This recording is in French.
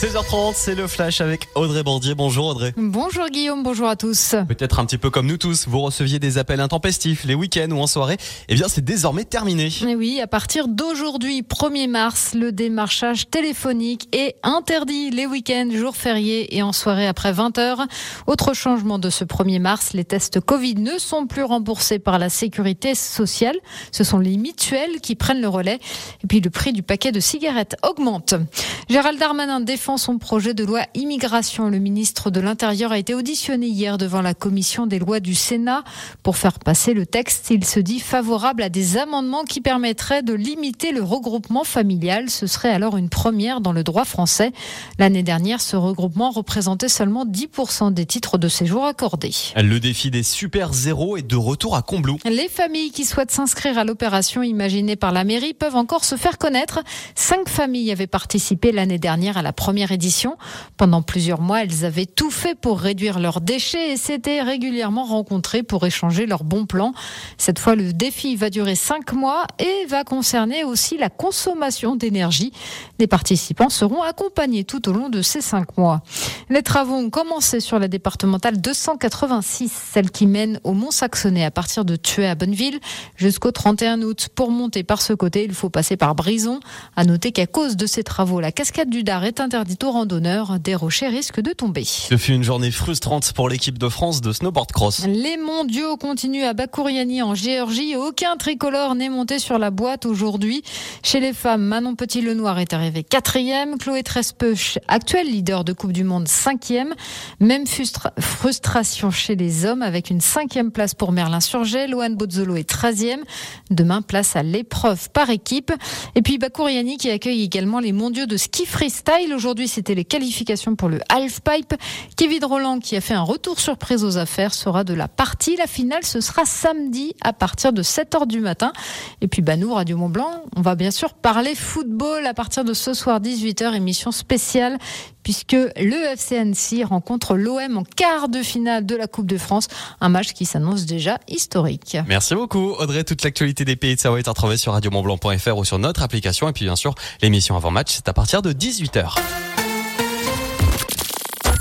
16h30, c'est le flash avec Audrey Bordier. Bonjour Audrey. Bonjour Guillaume, bonjour à tous. Peut-être un petit peu comme nous tous, vous receviez des appels intempestifs les week-ends ou en soirée. Eh bien, c'est désormais terminé. Et oui, à partir d'aujourd'hui, 1er mars, le démarchage téléphonique est interdit les week-ends, jours fériés et en soirée après 20h. Autre changement de ce 1er mars, les tests Covid ne sont plus remboursés par la sécurité sociale. Ce sont les mutuelles qui prennent le relais. Et puis le prix du paquet de cigarettes augmente. Gérald Darmanin défend son projet de loi immigration. Le ministre de l'Intérieur a été auditionné hier devant la commission des lois du Sénat. Pour faire passer le texte, il se dit favorable à des amendements qui permettraient de limiter le regroupement familial. Ce serait alors une première dans le droit français. L'année dernière, ce regroupement représentait seulement 10% des titres de séjour accordés. Le défi des super zéros est de retour à Combloux. Les familles qui souhaitent s'inscrire à l'opération imaginée par la mairie peuvent encore se faire connaître. Cinq familles avaient participé l'année dernière à la première édition. Pendant plusieurs mois, elles avaient tout fait pour réduire leurs déchets et s'étaient régulièrement rencontrées pour échanger leurs bons plans. Cette fois, le défi va durer cinq mois et va concerner aussi la consommation d'énergie. Les participants seront accompagnés tout au long de ces cinq mois. Les travaux ont commencé sur la départementale 286, celle qui mène au Mont-Saxonnet à partir de Tué à Bonneville jusqu'au 31 août. Pour monter par ce côté, il faut passer par Brison. À noter qu'à cause de ces travaux, la cascade du Dard est interdite interdit aux randonneurs. Des rochers risquent de tomber. Ce fut une journée frustrante pour l'équipe de France de snowboard cross. Les mondiaux continuent à Bakouriani en Géorgie. Aucun tricolore n'est monté sur la boîte aujourd'hui. Chez les femmes, Manon Petit-Lenoir est arrivé quatrième. Chloé Trespeuch, actuel leader de Coupe du Monde, cinquième. Même frustration chez les hommes avec une cinquième place pour Merlin Surget. Loane Bozzolo est treizième. Demain, place à l'épreuve par équipe. Et puis Bakouriani qui accueille également les mondiaux de ski freestyle aujourd'hui Aujourd'hui, c'était les qualifications pour le half-pipe. Kevin Roland, qui a fait un retour surprise aux affaires, sera de la partie. La finale, ce sera samedi à partir de 7h du matin. Et puis, bah, nous, Radio Mont Blanc, on va bien sûr parler football à partir de ce soir 18h, émission spéciale puisque le FC rencontre l'OM en quart de finale de la Coupe de France, un match qui s'annonce déjà historique. Merci beaucoup Audrey, toute l'actualité des pays de Savoie est à retrouver sur radiomontblanc.fr ou sur notre application et puis bien sûr l'émission avant match c'est à partir de 18h.